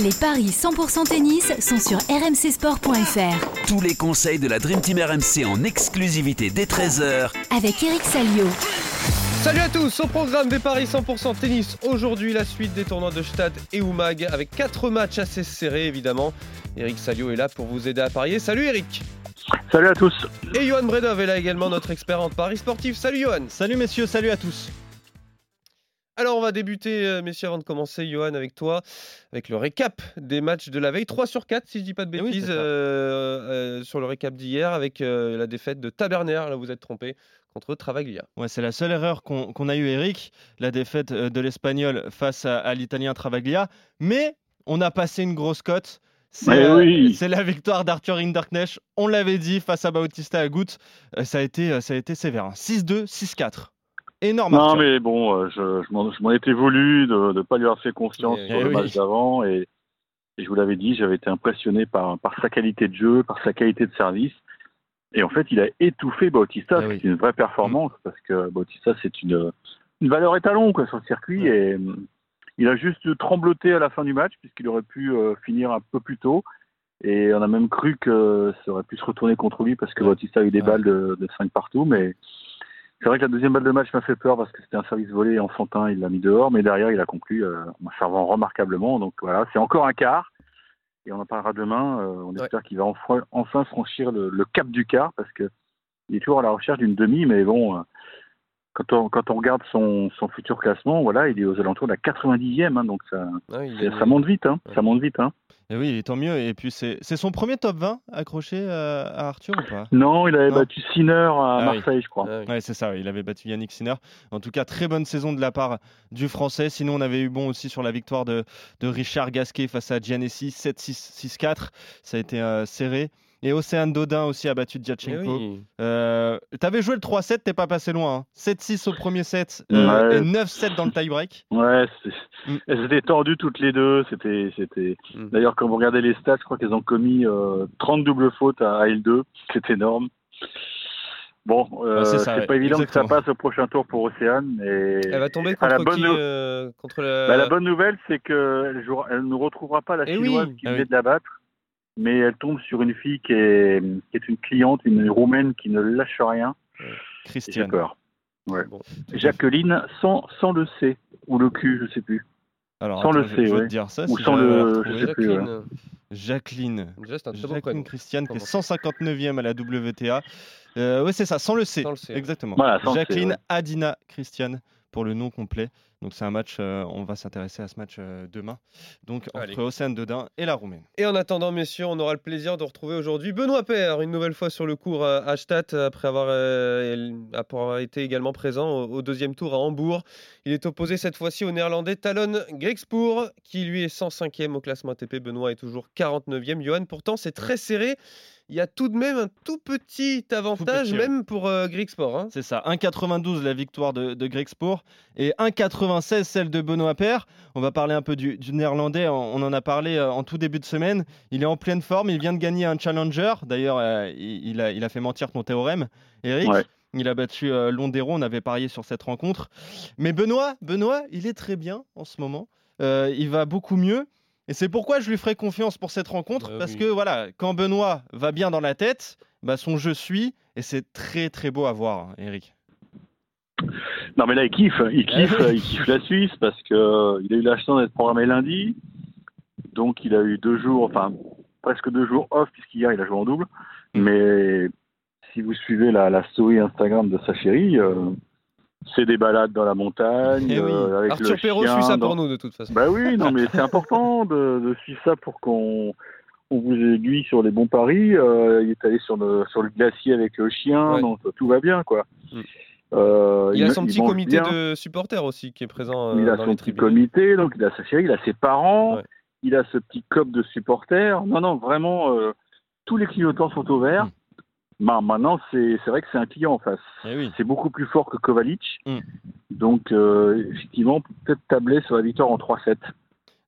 Les paris 100% tennis sont sur rmcsport.fr. Tous les conseils de la Dream Team RMC en exclusivité dès 13h Avec Eric Salio. Salut à tous, au programme des paris 100% tennis. Aujourd'hui, la suite des tournois de Stade et Oumag avec 4 matchs assez serrés évidemment. Eric Salio est là pour vous aider à parier. Salut Eric Salut à tous Et Johan Bredov est là également, notre expert en paris sportif. Salut Johan Salut messieurs, salut à tous alors on va débuter, euh, messieurs, avant de commencer, Johan, avec toi, avec le récap des matchs de la veille. 3 sur 4, si je dis pas de Eh oui, bêtises, euh, euh, sur le récap d'hier, avec euh, la défaite de Taberner, là vous êtes trompé, contre Travaglia. Ouais, c'est la seule erreur qu'on a eue, Eric, la défaite de l'Espagnol face à, à l'Italien Travaglia. Mais on a passé une grosse cote. C'est euh, oui. la victoire d'Arthur Hinderknecht. On l'avait dit face à Bautista Agut. Euh, ça, a été, ça a été sévère. hein. 6-2, 6-4. Énorme. Non, mais bon, euh, je, je m'en étais voulu de ne pas lui avoir fait confiance Eh sur le match d'avant. Et, et je vous l'avais dit, j'avais été impressionné par, par sa qualité de jeu, par sa qualité de service. Et en fait, il a étouffé Bautista. Eh oui. C'est une vraie performance parce que Bautista, c'est une, une valeur étalon quoi, sur le circuit. Et euh, il a juste trembloté à la fin du match puisqu'il aurait pu euh, finir un peu plus tôt. Et on a même cru que ça aurait pu se retourner contre lui parce que. Bautista a eu des Ouais. balles de, de 5 partout. Mais c'est vrai que la deuxième balle de match m'a fait peur parce que c'était un service volé enfantin, il l'a mis dehors, mais derrière il a conclu euh, en servant remarquablement. Donc voilà, c'est encore un quart. Et on en parlera demain. euh, on Ouais. espère qu'il va enfin, enfin franchir le, le cap du quart parce que il est toujours à la recherche d'une demi, mais bon, euh, quand on, quand on regarde son, son futur classement, voilà, il est aux alentours de la 90e, hein, donc ça, Ah, ça monte vite, hein, Ouais. ça monte vite. Hein. Et oui, tant mieux. Et puis, c'est c'est son premier top 20 accroché euh, à Arthur ou pas? Non, il avait Non. battu Sinner à Ah oui. Marseille, je crois. Ah oui. Ouais, c'est ça, il avait battu Yannick Sinner. En tout cas, très bonne saison de la part du Français. Sinon, on avait eu bon aussi sur la victoire de, de Richard Gasquet face à Giannessi, 7-6, 6-4. Ça a été euh, serré. Et Océane Dodin aussi a battu Eh Diachenko. oui. Euh, T'avais joué le 3-7, t'es pas passé loin. hein. 7-6 au premier set euh, Ouais. et 9-7 dans le tie-break. Ouais, Mm. elles étaient tordues toutes les deux. C'était, c'était. Mm. D'ailleurs, quand vous regardez les stats, je crois qu'elles ont commis euh, 30 doubles fautes à L2. C'est énorme. Bon, euh, Ouais, c'est ouais, pas évident que ça passe au prochain tour pour Océane. Et Elle va tomber Ah, la contre bonne qui nou- euh, Contre la... Bah, la bonne nouvelle, c'est qu'elle jouera- elle ne retrouvera pas la Eh chinoise oui. qui Ah venait oui. de la battre, mais elle tombe sur une fille qui est, qui est une cliente, une roumaine qui ne lâche rien. J'ai Christiane. peur. Ouais. Bon. Jacqueline, sans, sans le C ou le Q, je sais plus. Alors, Sans le attends, C, je vais ouais. te dire ça. Ou si sans le- je sais plus, Jacqueline. Jacqueline. Un. Christiane, qui est Comment 159e à la WTA. Euh, oui, c'est ça, sans le C. Sans le C, ouais. Exactement. Voilà, sans le C, Jacqueline ouais. Adina Christiane pour le nom complet. Donc c'est un match, euh, on va s'intéresser à ce match euh, demain. Donc entre Allez. Océane Dodin et la Roumaine. Et en attendant, messieurs, on aura le plaisir de retrouver aujourd'hui Benoît Père, une nouvelle fois sur le cours à à Stade, après avoir, euh, après avoir été également présent au, au deuxième tour à Hambourg. Il est opposé cette fois-ci au néerlandais Talon Griekspoor, qui lui est 105e au classement ATP. Benoît est toujours 49e. Johan, pourtant, c'est très serré. Il y a tout de même un tout petit avantage, petit, ouais. même pour euh, Griekspoor. hein. C'est ça, 1,92 la victoire de, de Greg Spoor et 1,96 celle de Benoît Paire. On va parler un peu du, du néerlandais, on, on en a parlé euh, en tout début de semaine. Il est en pleine forme, il vient de gagner un challenger. D'ailleurs, euh, il, il a, il a fait mentir ton théorème, Eric. Ouais. Il a battu euh, Londero, on avait parié sur cette rencontre. Mais Benoît, Benoît, il est très bien en ce moment. Euh, il va beaucoup mieux. Et c'est pourquoi je lui ferai confiance pour cette rencontre. Euh, parce oui. que voilà, quand Benoît va bien dans la tête, bah, son jeu suit. Et c'est très très beau à voir, hein, Eric. Non, mais là, il kiffe. Il kiffe, Ah oui. il kiffe la Suisse parce que euh, il a eu la chance d'être programmé lundi. Donc, il a eu deux jours, enfin, presque deux jours off, puisqu'hier, il a joué en double. Mm. Mais si vous suivez la, la story Instagram de sa chérie, euh, c'est des balades dans la montagne. Eh oui. euh, avec Arthur Perrault suit ça dans- pour nous, de toute façon. Bah oui, non, mais c'est important de, de suivre ça pour qu'on on vous aiguille sur les bons paris. Euh, il est allé sur le, sur le glacier avec le chien, Ouais. donc tout va bien, quoi. Mm. Euh, Il a son il petit comité bien. de supporters aussi qui est présent euh, Il a dans son les petit comité, donc il a sa chérie, il a ses parents, Ouais. il a ce petit cop de supporters. Non, non, vraiment, tous les clignotants sont au vert. Mm. Bah, maintenant, c'est vrai que c'est un client en face. Eh oui. C'est beaucoup plus fort que Kovacic. Mm. Donc, euh, effectivement, peut-être tabler sur la victoire en 3-7.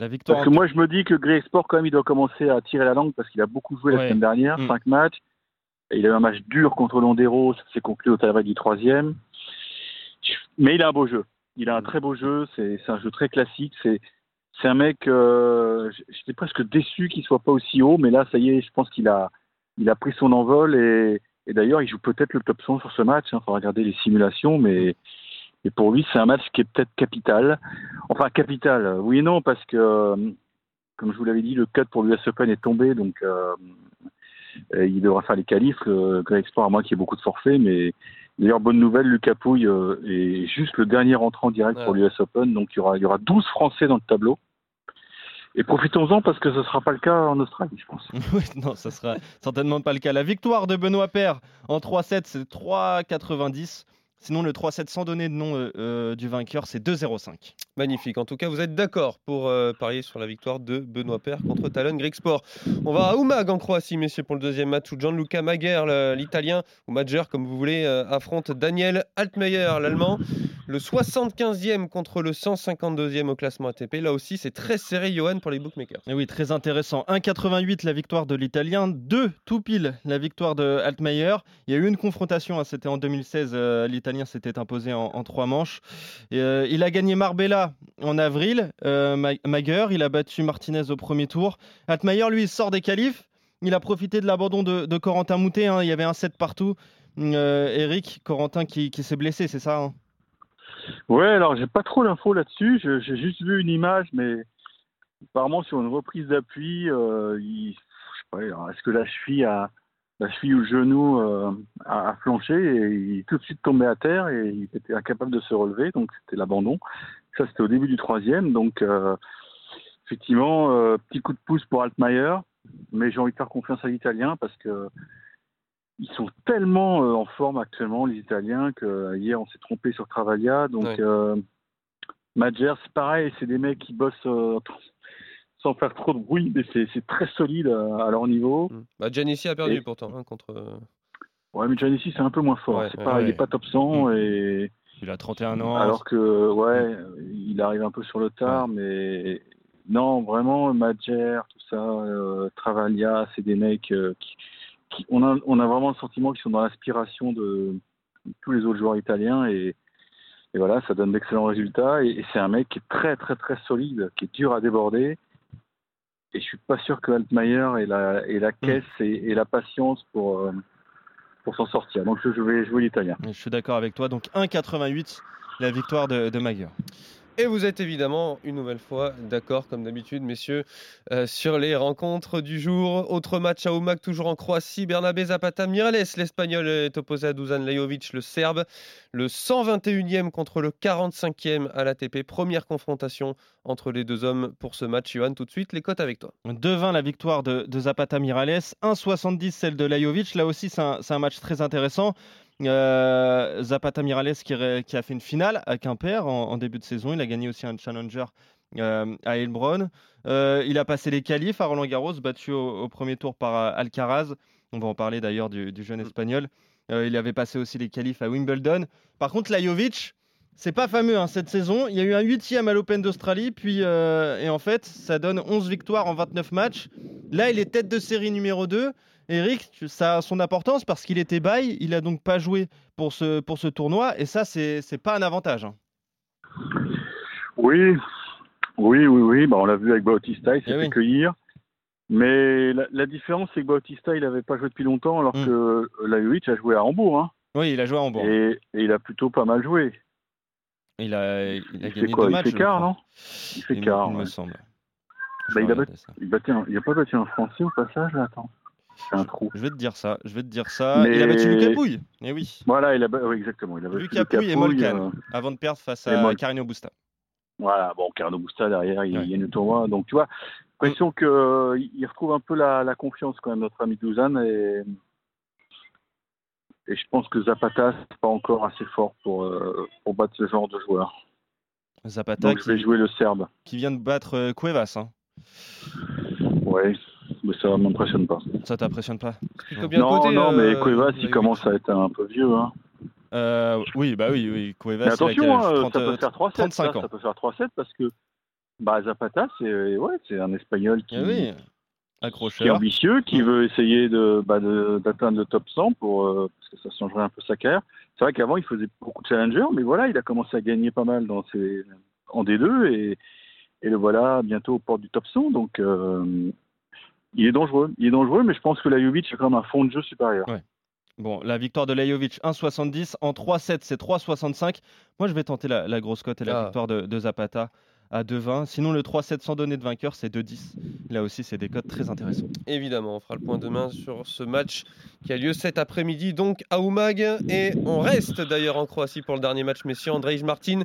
La victoire. Parce que moi, je me dis que Grey Sport, quand même, il doit commencer à tirer la langue parce qu'il a beaucoup joué la semaine dernière, Mm. 5 matchs. Et il a eu un match dur contre Londero, ça s'est conclu au travail du troisième. Mais il a un beau jeu. Il a un Mm. très beau jeu, c'est un jeu très classique. C'est c'est un mec, euh, j'étais presque déçu qu'il soit pas aussi haut, mais là, ça y est, je pense qu'il a, il a pris son envol et, et d'ailleurs, il joue peut-être le top 100 sur ce match. Il hein, faut regarder les simulations, mais et pour lui, c'est un match qui est peut-être capital. Enfin, capital, oui et non, parce que, comme je vous l'avais dit, le cut pour l'US Open est tombé, donc euh, il devra faire les qualifs. Greg Sport, à moi, qui a beaucoup de forfaits, mais d'ailleurs, bonne nouvelle, Lucas Pouille euh, est juste le dernier entrant direct pour l'US Open, donc il y, aura, il y aura 12 Français dans le tableau. Et profitons-en parce que ce ne sera pas le cas en Australie, je pense. oui, non, ce sera certainement pas le cas. La victoire de Benoît Paire en 3-7, c'est 3,90. Sinon, le 3-7 sans donner de nom euh, euh, du vainqueur, c'est 2-0-5. Magnifique. En tout cas, vous êtes d'accord pour euh, parier sur la victoire de Benoît Paire contre Talon Greek Sport. On va à Umag en Croatie, messieurs, pour le deuxième match où Gianluca Maguer, l'italien, ou Mager, comme vous voulez, affronte Daniel Altmaier, l'allemand. Le 75e contre le 152e au classement ATP. Là aussi, c'est très serré, Johan, pour les bookmakers. Et oui, très intéressant. 1,88 la victoire de l'italien, 2 tout pile la victoire de Altmaier. Il y a eu une confrontation, hein, c'était en 2016, l'italien s'était imposé en, trois manches. Euh, il a gagné Marbella en avril, euh, il a battu Martinez au premier tour. Altmaier, lui, sort des qualifs. Il a profité de l'abandon de, Corentin Moutet. Hein. Il y avait un set partout. Euh, Eric, Corentin qui, s'est blessé, c'est ça hein? Ouais, alors j'ai pas trop l'info là-dessus. J'ai juste vu une image, mais apparemment sur une reprise d'appui, il... est-ce que la cheville a, la cheville ou le genou euh, a, flanché et il est tout de suite tombé à terre et il était incapable de se relever, donc c'était l'abandon. Ça, c'était au début du troisième, donc euh, effectivement, euh, petit coup de pouce pour Altmaier, mais j'ai envie de faire confiance à l'Italien parce que ils sont tellement en forme actuellement, les Italiens, que hier on s'est trompé sur Travaglia, donc ouais. Madger, c'est pareil, c'est des mecs qui bossent sans faire trop de bruit, mais c'est très solide à, leur niveau. Mm. Bah, a perdu pourtant hein, contre. Euh, ouais, mais Giannissi c'est un peu moins fort. Il n'est pas top 100 mm. et. Il a 31 ans. Alors que, ouais, il arrive un peu sur le tard, mais non, vraiment, Madjer, tout ça, euh, Travaglia, c'est des mecs euh, qui, on, a, on a vraiment le sentiment qu'ils sont dans l'inspiration de tous les autres joueurs italiens et, et voilà, ça donne d'excellents résultats. Et, et c'est un mec qui est très, très, très solide, qui est dur à déborder et je suis pas sûr que Altmaier ait la, ait la hmm. caisse et, la patience pour, euh, pour s'en sortir. Donc je vais jouer l'italien. Je suis d'accord avec toi. Donc 1,88 la victoire de, de Maguire. Et vous êtes évidemment une nouvelle fois d'accord, comme d'habitude, messieurs, euh, sur les rencontres du jour. Autre match à Umag, toujours en Croatie. Bernabé Zapata Mirales, l'Espagnol, est opposé à Dusan Lajovic, le Serbe. Le 121e contre le 45e à l'ATP. Première confrontation entre les deux hommes pour ce match. Johan, tout de suite, les cotes avec toi. 2-20 la victoire de, Zapata Mirales, 1,70 celle de Lajovic. Là aussi, c'est un match très intéressant. Euh, Zapata Mirales qui, a fait une finale à Quimper en, début de saison. Il a gagné aussi un challenger euh, à Heilbronn. Euh, il a passé les qualifs à Roland Garros, battu au, premier tour par Alcaraz. On va en parler d'ailleurs du, jeune mm. espagnol. il avait passé aussi les qualifs à Wimbledon. Par contre, Lajovic, c'est pas fameux hein, cette saison. Il y a eu un huitième à l'Open d'Australie, puis et en fait, ça donne 11 victoires en 29 matchs. Là, il est tête de série numéro 2. Eric, ça a son importance parce qu'il était bail, il a donc pas joué pour ce, pour ce tournoi, et ça, c'est pas un avantage. Hein. Oui, oui, oui, oui. Bah, on l'a vu avec Bautista, il s'est eh fait cueillir. Mais la, différence, c'est que Bautista, il n'avait pas joué depuis longtemps, alors hmm. que Lajovic a joué à Hambourg. Hein. Oui, il a joué à Hambourg. Et, il a plutôt pas mal joué. Il a, il a gagné deux matchs. Il fait quart, non? Il fait quart, il me semble. Bah, il, a il, a pas battu un Français au passage, là, attends. C'est un trou. Je vais te dire ça. Je vais te dire ça. Il a battu Lucas Pouille. Eh oui. Voilà, il a oui, exactement. Il a battu Lucas, Pouille et Molkan euh, avant de perdre face à Carino Busta. Voilà, bon, Carino Busta derrière, il, y a une tournoi. Donc tu vois, l'impression mm. qu'il euh, retrouve un peu la, confiance quand même, notre ami Douzan. Et, et je pense que Zapata, c'est pas encore assez fort pour, euh, pour battre ce genre de joueur. Zapata Donc, qui, je vais jouer le Serbe. Qui vient de battre Cuevas. Hein. Ouais, mais ça m'impressionne pas. Ça t'impressionne pas Non, non, mais euh, Cuevas, il commence à être un peu vieux. Hein. Euh, oui, bah oui, oui. Cuevas, mais attention, hein, ça peut faire 3-7. Ça, ça, peut faire 3-7 parce que bah, Zapata, c'est ouais, un Espagnol qui, eh qui est ambitieux, qui veut essayer bah, d'atteindre le top 100 pour, euh, parce que ça changerait un peu sa carrière. C'est vrai qu'avant, il faisait beaucoup de challengers, mais voilà, il a commencé à gagner pas mal dans ses, en D2 et Et le voilà bientôt aux portes du top 100. Donc, euh, il est dangereux. Il est dangereux, mais je pense que Lajovic a quand même un fond de jeu supérieur. Ouais. Bon, la victoire de Lajovic, 1,70. En 3-7, c'est 3,65. Moi, je vais tenter la, la grosse cote et la Ah. victoire de, de Zapata à 2,20. Sinon, le 3-7 sans donner de vainqueur, c'est 2,10. Là aussi, c'est des cotes très intéressants. Évidemment, on fera le point demain sur ce match qui a lieu cet après-midi, donc à Umag. Et on reste d'ailleurs en Croatie pour le dernier match, messieurs. Andrej Martin,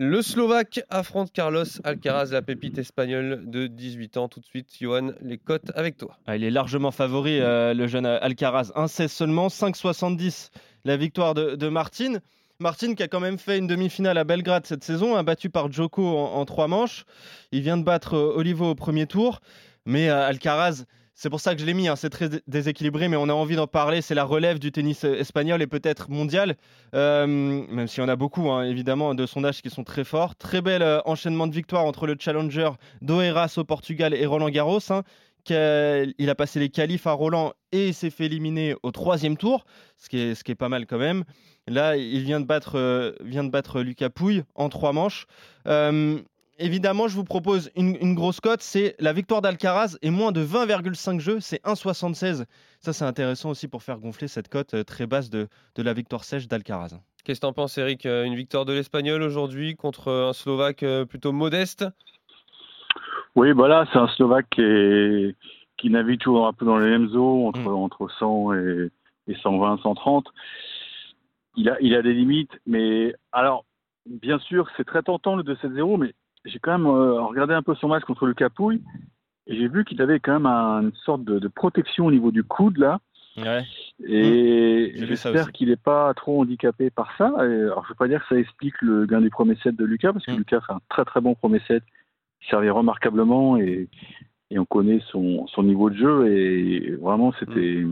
le Slovaque, affronte Carlos Alcaraz, la pépite espagnole de 18 ans. Tout de suite, Johan, les cotes avec toi. Ah, il est largement favori, euh, le jeune Alcaraz. 1,16 seulement, 5,70 la victoire de, de Martin. Martin qui a quand même fait une demi-finale à Belgrade cette saison, hein, battu par Djoko en, en trois manches. Il vient de battre euh, Olivo au premier tour. Mais euh, Alcaraz, c'est pour ça que je l'ai mis, hein, c'est très dé- déséquilibré, mais on a envie d'en parler. C'est la relève du tennis euh, espagnol et peut-être mondial, Euh, même s'il y en a beaucoup, hein, évidemment, de sondages qui sont très forts. Très bel euh, enchaînement de victoires entre le challenger d'Oeiras au Portugal et Roland Garros. hein, il a passé les qualifs à Roland et s'est fait éliminer au troisième tour, ce qui est, pas mal quand même. Là, il vient de battre, Lucas Pouille en trois manches. Évidemment, je vous propose une, une grosse cote, c'est la victoire d'Alcaraz et moins de 20,5 jeux, c'est 1,76. Ça, c'est intéressant aussi pour faire gonfler cette cote euh, très basse de, de la victoire sèche d'Alcaraz. Qu'est-ce que t'en penses, Eric Euh, Une victoire de l'Espagnol aujourd'hui contre un Slovaque euh, plutôt modeste? Oui, voilà, c'est un Slovaque qui, est- qui navigue toujours un peu dans les mêmes eaux, entre, Mm. entre 100 et, et 120, 130. Il a, il a des limites, mais alors, bien sûr, c'est très tentant le 2-7-0, mais j'ai quand même euh, regardé un peu son match contre le Capouille, et j'ai vu qu'il avait quand même un- une sorte de, de protection au niveau du coude, là, Ouais. et ça j'espère qu'il n'est pas trop handicapé par ça. Et alors, je ne veux pas dire que ça explique le gain du premier set de Lucas, parce que Mm. Lucas fait un très très bon premier set. Il servait remarquablement et, et on connaît son, son niveau de jeu. Et vraiment, c'était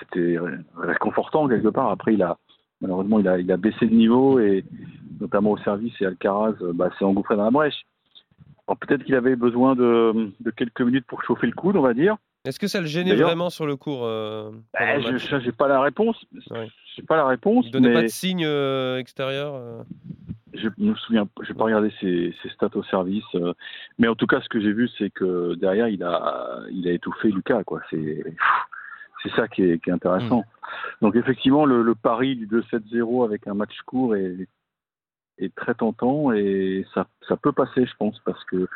c'était réconfortant quelque part. Après, il a malheureusement, il a, il a baissé de niveau, et notamment au service. Et Alcaraz bah, s'est engouffré dans la brèche. Alors, peut-être qu'il avait besoin de, de quelques minutes pour chauffer le coude, on va dire. Est-ce que ça le gênait vraiment sur le cours euh, le je j'ai pas la réponse. Ouais. Pas la réponse. Il donnait mais... pas de signe euh, extérieur euh, Je me souviens, je n'ai pas regardé ses, ses stats au service, euh, mais en tout cas, ce que j'ai vu, c'est que derrière, il a, il a étouffé Lucas, quoi. C'est, c'est ça qui est, qui est intéressant. Donc effectivement, le, le pari du 2-7-0 avec un match court est, est très tentant et ça, ça peut passer, je pense, parce que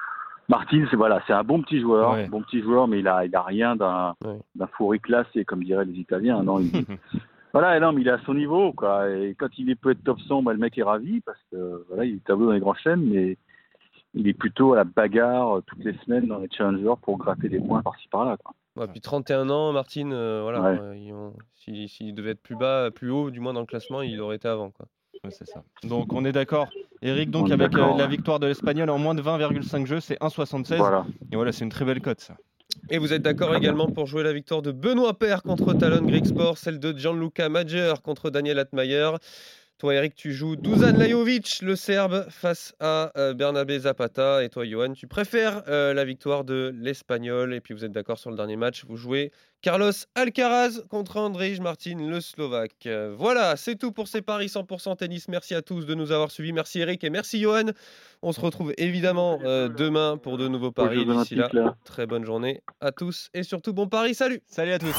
Martin, c'est voilà, c'est un bon petit joueur, Ouais. bon petit joueur, mais il a, il a rien d'un, Ouais. d'un fourri classé, comme diraient les Italiens. Non, il, voilà, non, mais il est à son niveau, quoi. Et quand il est peut être top 100, bah, le mec est ravi parce que voilà, il est tableau dans les grands chaînes, mais il est plutôt à la bagarre euh, toutes les semaines dans les challengers pour gratter des points par-ci par-là. Quoi. ouais, puis 31 ans, Martine, euh, voilà. Ouais. euh, ils ont- S'il s'il devait être plus bas, plus haut, du moins dans le classement, il aurait été avant. Quoi. Ouais, c'est ça. Donc on est d'accord. Eric, donc On avec euh, la victoire de l'Espagnol en moins de 20,5 jeux, c'est 1,76. Voilà. Et voilà, c'est une très belle cote ça. Et vous êtes d'accord également pour jouer la victoire de Benoît Paire contre Talon Greek Sport, celle de Gianluca Major contre Daniel Atmayer. Toi, Eric, tu joues Dusan Lajovic, le Serbe, face à euh, Bernabé Zapata. Et toi, Johan, tu préfères euh, la victoire de l'Espagnol. Et puis, vous êtes d'accord sur le dernier match. Vous jouez Carlos Alcaraz contre Andrej Martin, le Slovaque. Euh, voilà, c'est tout pour ces paris 100% tennis. Merci à tous de nous avoir suivis. Merci, Eric, et merci, Johan. On se retrouve évidemment euh, demain pour de nouveaux Aux paris. D'ici là. très bonne journée à tous et surtout bon pari. Salut Salut à tous.